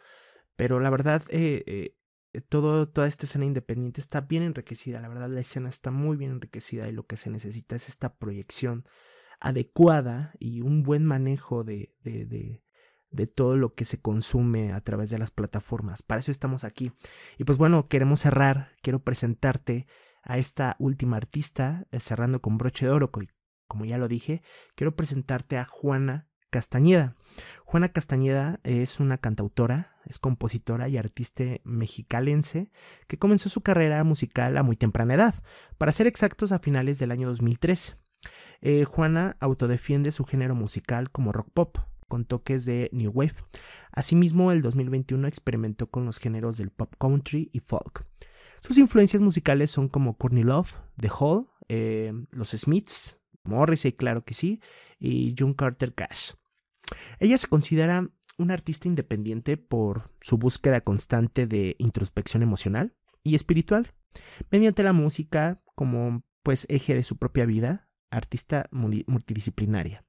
pero la verdad, eh, eh, todo, toda esta escena independiente está bien enriquecida. La verdad, la escena está muy bien enriquecida y lo que se necesita es esta proyección adecuada y un buen manejo de, de, de de todo lo que se consume a través de las plataformas. Para eso estamos aquí. Y pues bueno, queremos cerrar, quiero presentarte a esta última artista, eh, cerrando con broche de oro, como ya lo dije, quiero presentarte a Juana Castañeda. Juana Castañeda es una cantautora, es compositora y artista mexicalense que comenzó su carrera musical a muy temprana edad, para ser exactos a finales del año 2003. Eh, Juana autodefiende su género musical como rock pop, con toques de New Wave. Asimismo, el 2021 experimentó con los géneros del pop country y folk. Sus influencias musicales son como Courtney Love, The Hall, eh, Los Smiths, Morrissey, claro que sí, y June Carter Cash. Ella se considera una artista independiente por su búsqueda constante de introspección emocional y espiritual, mediante la música como pues eje de su propia vida, artista multidisciplinaria.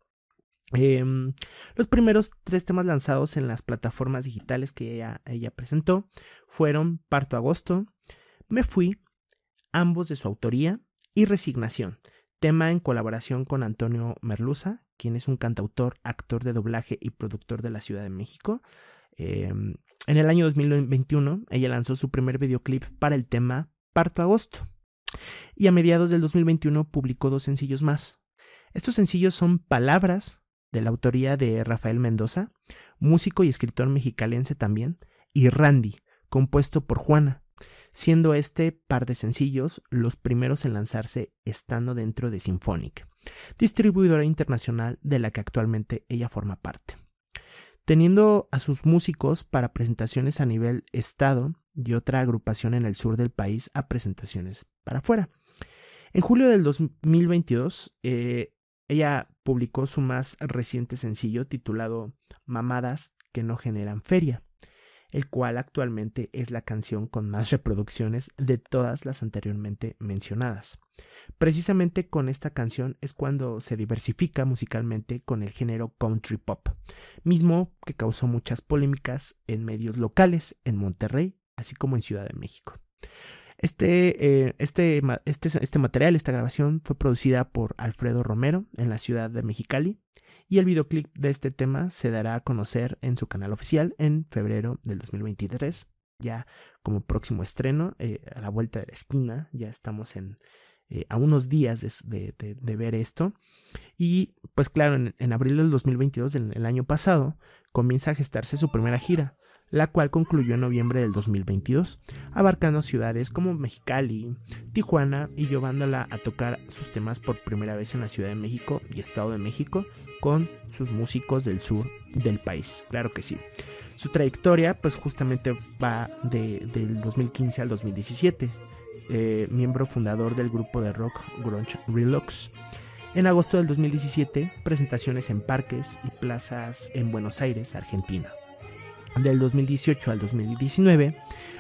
Em, los primeros tres temas lanzados en las plataformas digitales que ella, presentó fueron Parto Agosto, me fui, ambos de su autoría, y Resignación, tema en colaboración con Antonio Merluza, quien es un cantautor, actor de doblaje y productor de la Ciudad de México. Em, en el año 2021, ella lanzó su primer videoclip para el tema Parto Agosto. Y a mediados del 2021 publicó dos sencillos más. Estos sencillos son Palabras, de la autoría de Rafael Mendoza, músico y escritor mexicalense también, y Randy, compuesto por Juana, siendo este par de sencillos los primeros en lanzarse estando dentro de Symphonic, distribuidora internacional de la que actualmente ella forma parte. teniendo a sus músicos para presentaciones a nivel estado y otra agrupación en el sur del país a presentaciones para afuera. En julio del 2022, eh, ella publicó su más reciente sencillo titulado Mamadas que no generan feria el cual actualmente es la canción con más reproducciones de todas las anteriormente mencionadas. Precisamente con esta canción es cuando se diversifica musicalmente con el género country pop, mismo que causó muchas polémicas en medios locales en Monterrey, así como en Ciudad de México. Este, eh, este, este, este, material, esta grabación, fue producida por Alfredo Romero en la ciudad de Mexicali y el videoclip de este tema se dará a conocer en su canal oficial en febrero del 2023, ya como próximo estreno, eh, a la vuelta de la esquina, ya estamos en, eh, a unos días de, ver esto. Y pues claro, en, en abril del 2022, en el año pasado, comienza a gestarse su primera gira la cual concluyó en noviembre del 2022, abarcando ciudades como Mexicali, Tijuana y llevándola a tocar sus temas por primera vez en la Ciudad de México y Estado de México con sus músicos del sur del país, claro que sí. Su trayectoria pues justamente va de, del 2015 al 2017, eh, miembro fundador del grupo de rock grunge Relux. En agosto del 2017, presentaciones en parques y plazas en Buenos Aires, Argentina del 2018 al 2019,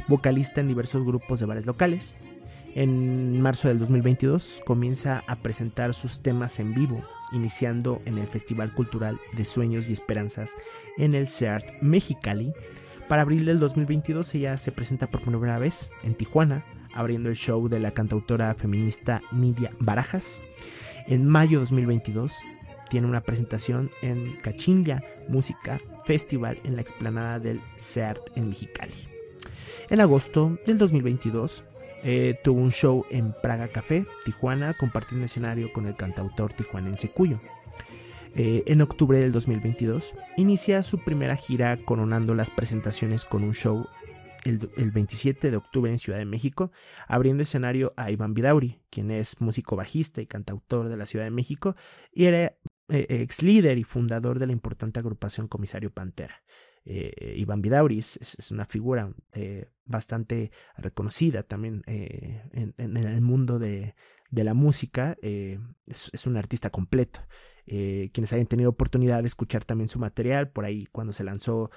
vocalista en diversos grupos de bares locales. En marzo del 2022 comienza a presentar sus temas en vivo, iniciando en el Festival Cultural de Sueños y Esperanzas en el CEART Mexicali. Para abril del 2022 ella se presenta por primera vez en Tijuana, abriendo el show de la cantautora feminista Nidia Barajas. En mayo de 2022 tiene una presentación en Cachinga Música Festival en la explanada del CERT en Mexicali. En agosto del 2022 eh, tuvo un show en Praga Café, Tijuana, compartiendo escenario con el cantautor tijuanense Cuyo. Eh, en octubre del 2022 inicia su primera gira coronando las presentaciones con un show el, el, 27 de octubre en Ciudad de México, abriendo escenario a Iván Vidauri, quien es músico bajista y cantautor de la Ciudad de México, y era eh, ex líder y fundador de la importante agrupación Comisario Pantera. Eh, Iván Vidauris es, una figura eh, bastante reconocida también en, el mundo de, la música. Es, un artista completo. quienes hayan tenido oportunidad de escuchar también su material, por ahí cuando se lanzó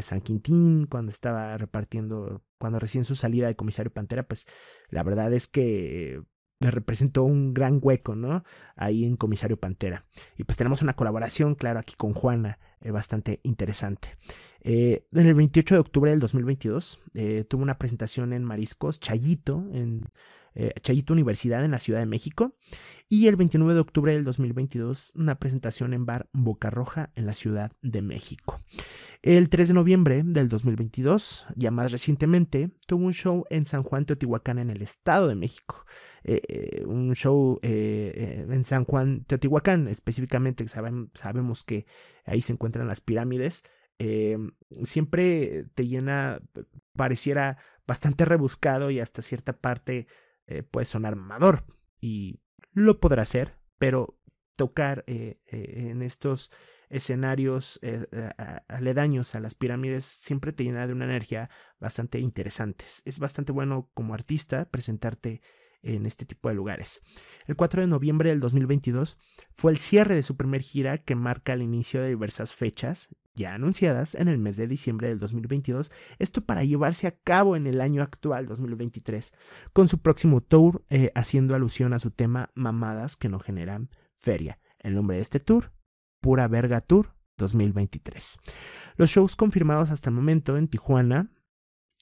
San Quintín, cuando estaba repartiendo, cuando recién su salida de Comisario Pantera, pues la verdad es que me representó un gran hueco, ¿no? Ahí en Comisario Pantera. Y pues tenemos una colaboración, claro, aquí con Juana, eh, bastante interesante. Eh, en el 28 de octubre del 2022 eh, tuvo una presentación en Mariscos, Chayito, en eh, Chayito Universidad en la Ciudad de México. Y el 29 de octubre del 2022, una presentación en Bar Boca Roja en la Ciudad de México. El 3 de noviembre del 2022, ya más recientemente, tuvo un show en San Juan Teotihuacán en el Estado de México. Eh, eh, un show en San Juan Teotihuacán, específicamente sabemos que ahí se encuentran las pirámides. siempre te llena, pareciera bastante rebuscado y hasta cierta parte eh, puede sonar mamador y lo podrá hacer, pero tocar eh, eh, en estos escenarios aledaños a las pirámides siempre te llena de una energía bastante interesante. Es bastante bueno como artista presentarte en este tipo de lugares. El 4 de noviembre del 2022 fue el cierre de su primer gira que marca el inicio de diversas fechas ya anunciadas en el mes de diciembre del 2022, esto para llevarse a cabo en el año actual 2023, con su próximo tour eh, haciendo alusión a su tema Mamadas que no generan feria. El nombre de este tour, Pura Verga Tour 2023. Los shows confirmados hasta el momento en Tijuana,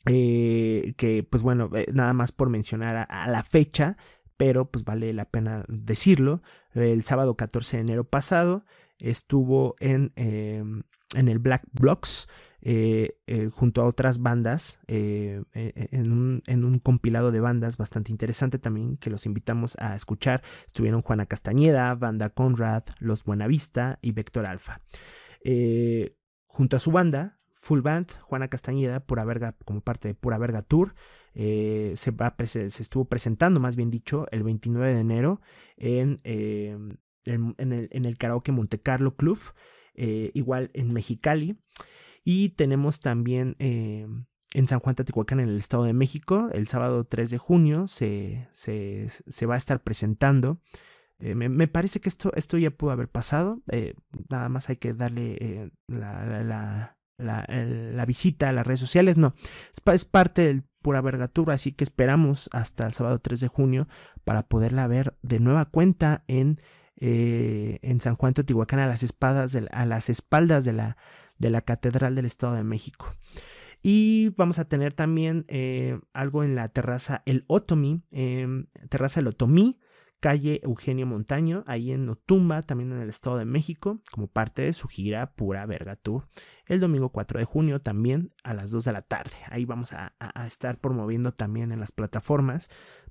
eh, que pues bueno, eh, nada más por mencionar a, la fecha, pero pues vale la pena decirlo, el sábado 14 de enero pasado estuvo en, em, en el Black Blocks eh, junto a otras bandas en un, en, un, compilado de bandas bastante interesante también que los invitamos a escuchar. Estuvieron Juana Castañeda, Banda Conrad, Los Buenavista y Vector Alfa. junto a su banda Full Band, Juana Castañeda, Pura Verga, como parte de Pura Verga Tour. Eh, se, va, se, estuvo presentando, más bien dicho, el 29 de enero en, em, en, el, en el, Karaoke Monte Carlo Club. eh, igual en Mexicali. Y tenemos también eh, en San Juan Tatihuacán, en el Estado de México, el sábado 3 de junio se, se, se va a estar presentando. Eh, me, parece que esto, esto ya pudo haber pasado. nada más hay que darle la, la, visita a las redes sociales. No, es, parte del Pura Verga Tour, así que esperamos hasta el sábado 3 de junio para poderla ver de nueva cuenta en eh, en San Juan Teotihuacán a las, espadas a las espaldas de la, de la Catedral del Estado de México. Y vamos a tener también eh, algo en la terraza El Otomi, em, terraza El Otomí, calle Eugenio Montaño, ahí en Otumba, también en el Estado de México, como parte de su gira Pura Verga Tour. El domingo 4 de junio también a las 2 de la tarde. Ahí vamos a, estar promoviendo también en las plataformas,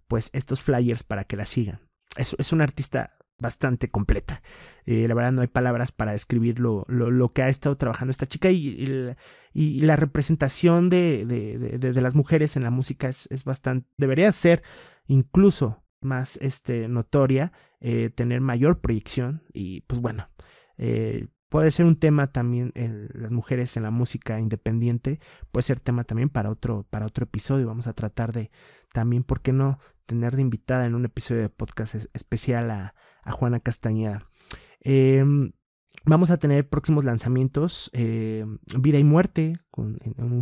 pues estos flyers para que la sigan. Es, es un artista bastante completa. Eh, la verdad no hay palabras para describir lo, lo, que ha estado trabajando esta chica y, y, la representación de, de, de, las mujeres en la música es, es, bastante, debería ser incluso más este, notoria, eh, tener mayor proyección y pues bueno, eh, puede ser un tema también las mujeres en la música independiente, puede ser tema también para otro, para otro episodio, vamos a tratar de también, ¿por qué no? tener de invitada en un episodio de podcast especial a, a Juana Castañeda. Em, vamos a tener próximos lanzamientos, em, Vida y Muerte,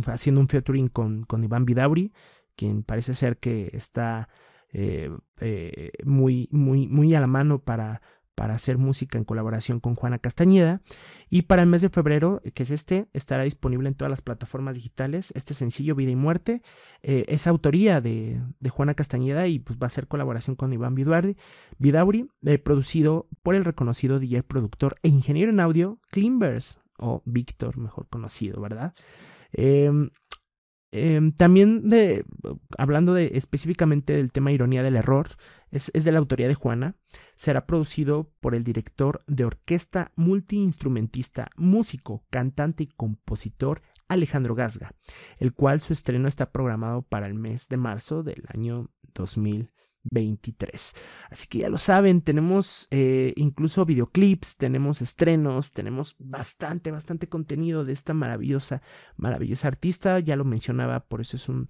haciendo un featuring con, con Iván Vidauri, quien parece ser que está eh, eh, muy, muy, muy a la mano para para hacer música en colaboración con Juana Castañeda. Y para el mes de febrero, que es este, estará disponible en todas las plataformas digitales. Este sencillo, Vida y Muerte, eh, es autoría de, Juana Castañeda y pues va a ser colaboración con Iván Vidauri, Vidauri producido por el reconocido DJ productor e ingeniero en audio Climbers, o Víctor, mejor conocido, ¿verdad? Em, em, también de, hablando de específicamente del tema ironía del error, es, de la autoría de Juana, será producido por el director de orquesta, multiinstrumentista, músico, cantante y compositor Alejandro Gasga, el cual su estreno está programado para el mes de marzo del año 2023. Así que ya lo saben, tenemos eh, incluso videoclips, tenemos estrenos, tenemos bastante, bastante contenido de esta maravillosa, maravillosa artista. Ya lo mencionaba, por eso es un,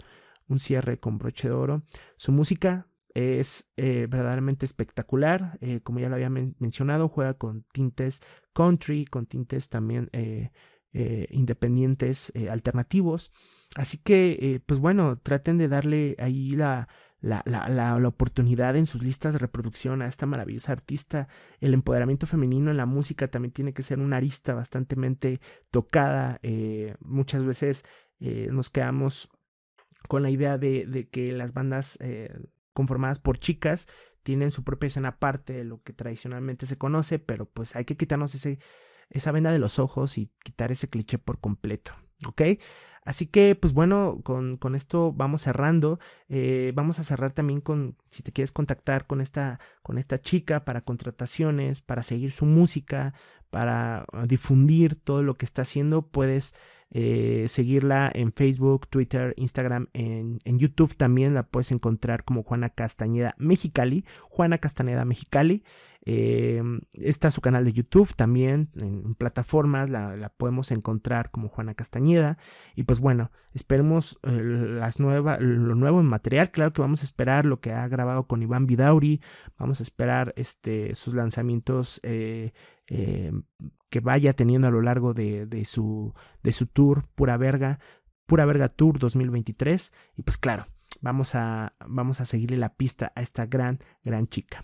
un cierre con broche de oro. Su música es eh, verdaderamente espectacular. Eh, como ya lo había mencionado, juega con tintes country, con tintes también independientes, alternativos. Así que, pues bueno, traten de darle ahí la, la, la, la, oportunidad en sus listas de reproducción a esta maravillosa artista. El empoderamiento femenino en la música también tiene que ser una arista bastante tocada. muchas veces nos quedamos con la idea de, de que las bandas conformadas por chicas, tienen su propia escena aparte de lo que tradicionalmente se conoce, pero pues hay que quitarnos ese, esa venda de los ojos y quitar ese cliché por completo, ¿ok? Así que, pues bueno, con, con esto vamos cerrando. Eh, vamos a cerrar también con, si te quieres contactar con esta, con esta chica para contrataciones, para seguir su música, para difundir todo lo que está haciendo, puedes eh, seguirla en Facebook, Twitter, Instagram, en, en, YouTube también la puedes encontrar como Juana Castañeda Mexicali, Juana Castañeda Mexicali. Eh, está su canal de YouTube también, en plataformas, la, podemos encontrar como Juana Castañeda. Y pues bueno, esperemos eh, las nuevas, lo nuevo en material. Claro que vamos a esperar lo que ha grabado con Iván Vidauri. Vamos a esperar este, sus lanzamientos eh, que vaya teniendo a lo largo de, de, su, de su tour Pura Verga, Pura Verga Tour 2023. Y pues claro, vamos a, vamos a seguirle la pista a esta gran, gran chica.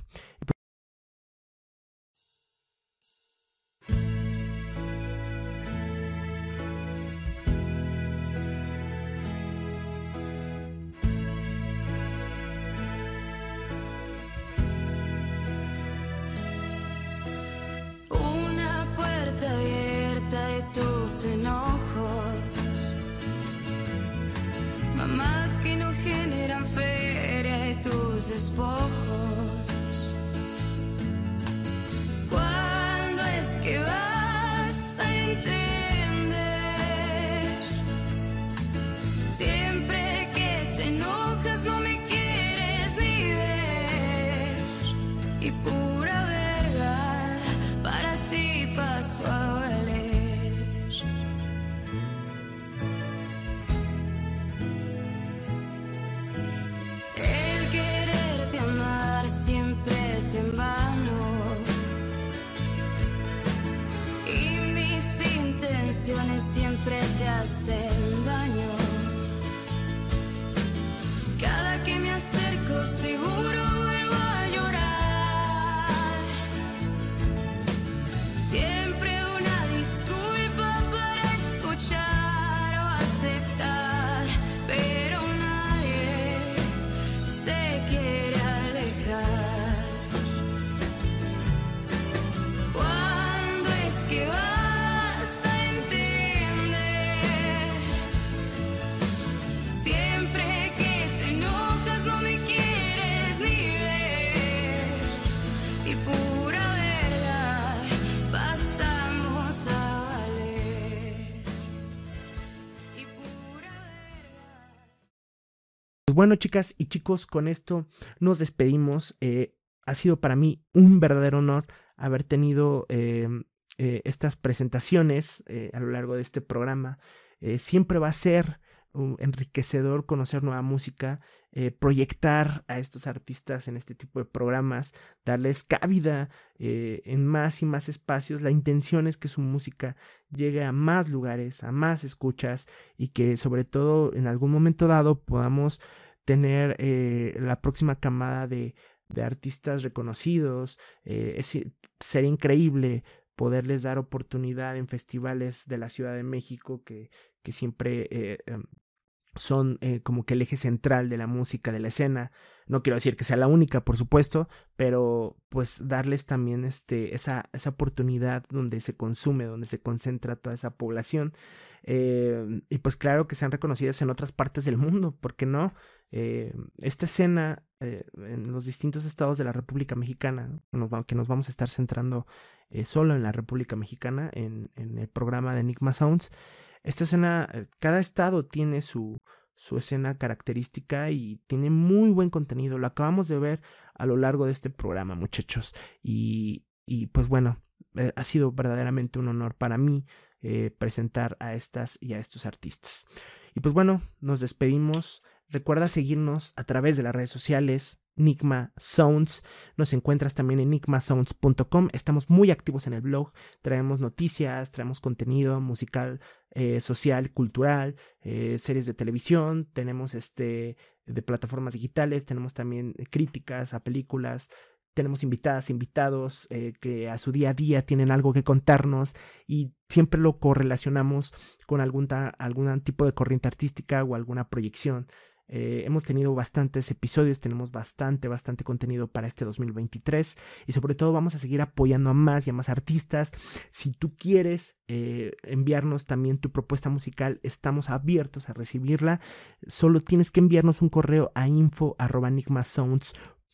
Pues bueno, chicas y chicos, con esto nos despedimos. Eh, ha sido para mí un verdadero honor haber tenido eh, eh, estas presentaciones a lo largo de este programa. Siempre va a ser enriquecedor conocer nueva música, eh, proyectar a estos artistas en este tipo de programas, darles cabida eh, en más y más espacios. La intención es que su música llegue a más lugares, a más escuchas y que sobre todo en algún momento dado podamos tener eh, la próxima camada de, de artistas reconocidos. Sería increíble poderles dar oportunidad en festivales de la Ciudad de México que, que siempre eh, em, son eh, como que el eje central de la música, de la escena. No quiero decir que sea la única, por supuesto, pero pues darles también este, esa, esa oportunidad donde se consume, donde se concentra toda esa población. Eh, y pues claro que sean reconocidas en otras partes del mundo, ¿por qué no? Eh, esta escena en los distintos estados de la República Mexicana, que nos vamos a estar centrando solo en la República Mexicana, en, en el programa de Enigma Sounds. Esta escena, eh, cada estado tiene su, su escena característica y tiene muy buen contenido. Lo acabamos de ver a lo largo de este programa, muchachos. Y, y pues bueno, eh, ha sido verdaderamente un honor para mí eh, presentar a estas y a estos artistas. Y pues bueno, nos despedimos. Recuerda seguirnos a través de las redes sociales, Nigma Sounds. Nos encuentras también en nigmasounds.com. Estamos muy activos en el blog. Traemos noticias, traemos contenido musical, eh, social, cultural, eh, series de televisión. Tenemos este de plataformas digitales. Tenemos también críticas a películas. Tenemos invitadas, invitados eh, que a su día a día tienen algo que contarnos y siempre lo correlacionamos con algún tipo de corriente artística o alguna proyección. Eh, hemos tenido bastantes episodios, tenemos bastante, bastante contenido para este 2023 y sobre todo vamos a seguir apoyando a más y a más artistas. Si tú quieres eh, enviarnos también tu propuesta musical, estamos abiertos a recibirla. Solo tienes que enviarnos un correo a info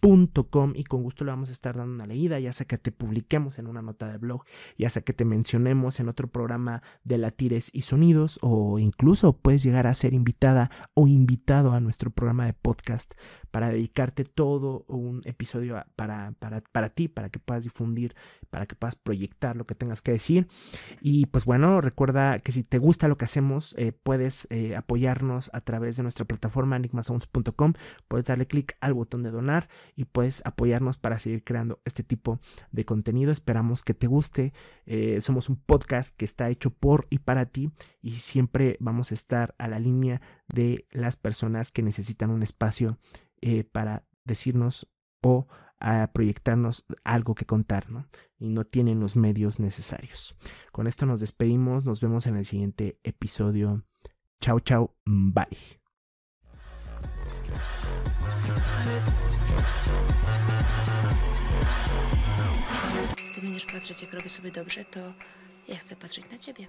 enigmasounds.com y con gusto le vamos a estar dando una leída, ya sea que te publiquemos en una nota de blog, ya sea que te mencionemos en otro programa de latires y sonidos o incluso puedes llegar a ser invitada o invitado a nuestro programa de podcast para dedicarte todo un episodio para, para, para ti, para que puedas difundir, para que puedas proyectar lo que tengas que decir. Y pues bueno, recuerda que si te gusta lo que hacemos, eh, puedes eh, apoyarnos a través de nuestra plataforma enigmasounds.com, puedes darle clic al botón de donar y puedes apoyarnos para seguir creando este tipo de contenido. Esperamos que te guste. Eh, somos un podcast que está hecho por y para ti y siempre vamos a estar a la línea de las personas que necesitan un espacio eh, para decirnos o proyectarnos algo que contar, ¿no? Y no tienen los medios necesarios. Con esto nos despedimos, nos vemos en el siguiente episodio. Chao, chao, bye. Będziesz patrzeć, jak robię sobie dobrze, to ja chcę patrzeć na ciebie.